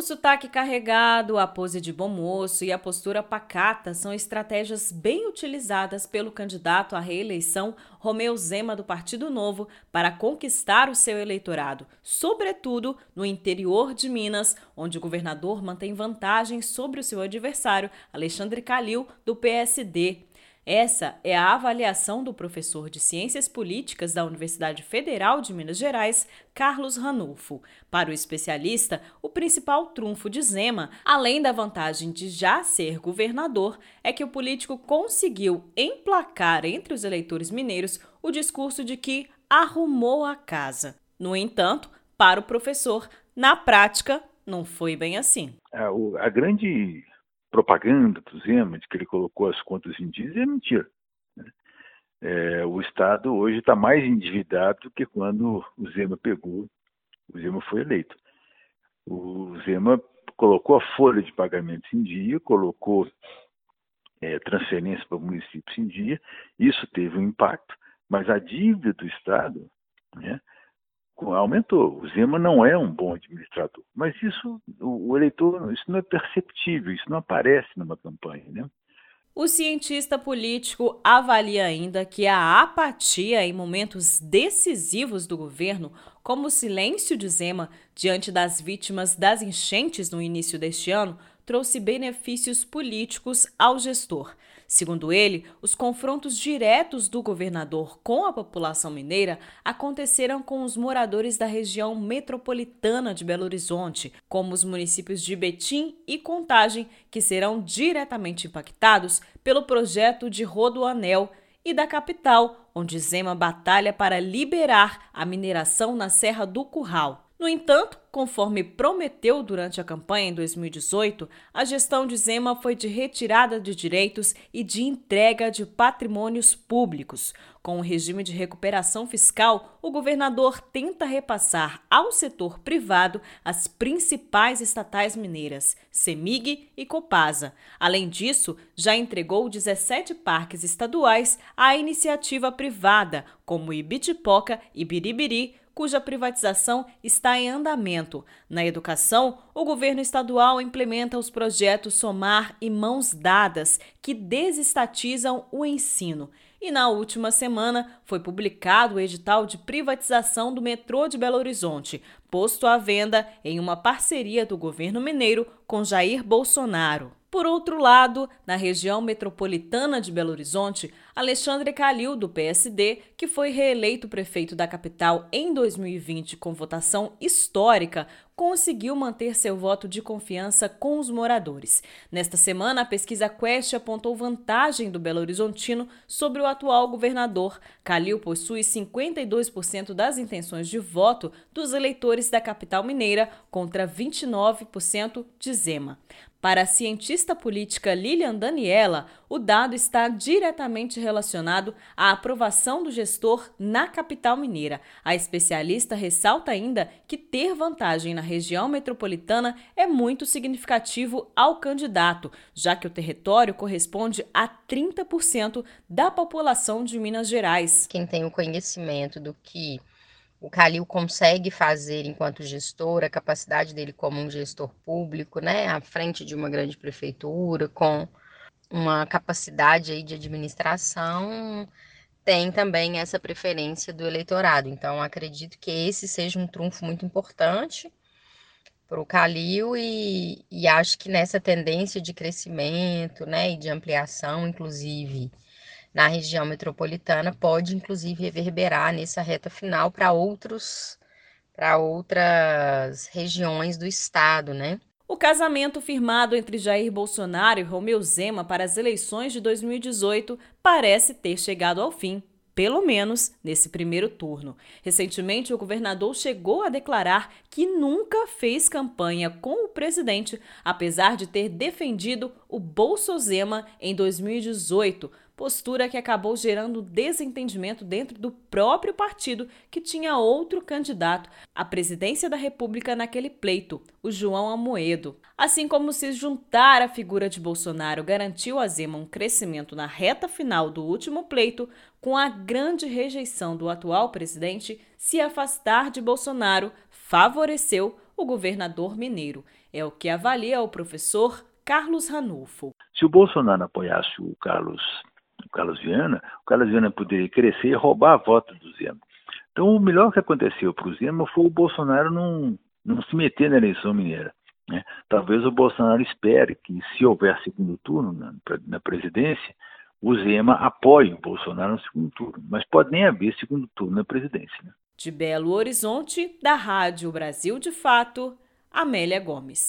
O sotaque carregado, a pose de bom moço e a postura pacata são estratégias bem utilizadas pelo candidato à reeleição Romeu Zema do Partido Novo para conquistar o seu eleitorado, sobretudo no interior de Minas, onde o governador mantém vantagem sobre o seu adversário Alexandre Calil do PSD. Essa é a avaliação do professor de Ciências Políticas da Universidade Federal de Minas Gerais, Carlos Ranulfo. Para o especialista, o principal trunfo de Zema, além da vantagem de já ser governador, é que o político conseguiu emplacar entre os eleitores mineiros o discurso de que arrumou a casa. No entanto, para o professor, na prática, não foi bem assim. A, a grande propaganda do Zema, de que ele colocou as contas em dias, é mentira. Né? É, o Estado hoje está mais endividado do que quando o Zema pegou, o Zema foi eleito. O Zema colocou a folha de pagamentos em dia, colocou é, transferência para municípios em dia, isso teve um impacto, mas a dívida do Estado né, aumentou. O Zema não é um bom administrador, mas isso o, eleitor isso não é perceptível, isso não aparece numa campanha, né? O cientista político avalia ainda que a apatia em momentos decisivos do governo, como o silêncio de Zema diante das vítimas das enchentes no início deste ano, trouxe benefícios políticos ao gestor. Segundo ele, os confrontos diretos do governador com a população mineira aconteceram com os moradores da região metropolitana de Belo Horizonte, como os municípios de Betim e Contagem, que serão diretamente impactados pelo projeto de Rodoanel, e da capital, onde Zema batalha para liberar a mineração na Serra do Curral. No entanto, conforme prometeu durante a campanha em 2018, a gestão de Zema foi de retirada de direitos e de entrega de patrimônios públicos. Com o regime de recuperação fiscal, o governador tenta repassar ao setor privado as principais estatais mineiras, Semig e Copasa. Além disso, já entregou 17 parques estaduais à iniciativa privada, como Ibitipoca e Biribiri, cuja privatização está em andamento. Na educação, o governo estadual implementa os projetos Somar e Mãos Dadas, que desestatizam o ensino. E na última semana foi publicado o edital de privatização do metrô de Belo Horizonte, posto à venda em uma parceria do governo mineiro com Jair Bolsonaro. Por outro lado, na região metropolitana de Belo Horizonte, Alexandre Calil, do PSD, que foi reeleito prefeito da capital em 2020 com votação histórica, conseguiu manter seu voto de confiança com os moradores. Nesta semana, a pesquisa Quest apontou vantagem do Belo Horizontino sobre o atual governador. Calil possui 52% das intenções de voto dos eleitores da capital mineira contra 29% de Zema. Para a cientista política Lilian Daniela, o dado está diretamente relacionado à aprovação do gestor na capital mineira. A especialista ressalta ainda que ter vantagem na região metropolitana é muito significativo ao candidato, já que o território corresponde a 30% da população de Minas Gerais. Quem tem o conhecimento do que o Calil consegue fazer enquanto gestor, a capacidade dele como um gestor público, né, à frente de uma grande prefeitura, com uma capacidade aí de administração, tem também essa preferência do eleitorado. Então, acredito que esse seja um trunfo muito importante para o Calil e, e acho que nessa tendência de crescimento, né, e de ampliação, inclusive, na região metropolitana pode inclusive reverberar nessa reta final para outros para outras regiões do estado, né? O casamento firmado entre Jair Bolsonaro e Romeu Zema para as eleições de 2018 parece ter chegado ao fim pelo menos nesse primeiro turno. Recentemente, o governador chegou a declarar que nunca fez campanha com o presidente, apesar de ter defendido o Bolsozema em 2018, postura que acabou gerando desentendimento dentro do próprio partido, que tinha outro candidato à presidência da República naquele pleito, o João Amoedo. Assim como se juntar à figura de Bolsonaro garantiu a Zema um crescimento na reta final do último pleito, com a grande rejeição do atual presidente, se afastar de Bolsonaro favoreceu o governador mineiro. É o que avalia o professor Carlos Ranulfo. Se o Bolsonaro apoiasse o Carlos, o Carlos Viana, o Carlos Viana poderia crescer e roubar a voto do Zema. Então, o melhor que aconteceu para o Zema foi o Bolsonaro não, não se meter na eleição mineira. Né? Talvez o Bolsonaro espere que, se houver segundo turno na, na presidência, o Zema apoie o Bolsonaro no segundo turno. Mas pode nem haver segundo turno na presidência. Né? De Belo Horizonte, da Rádio Brasil de Fato, Amélia Gomes.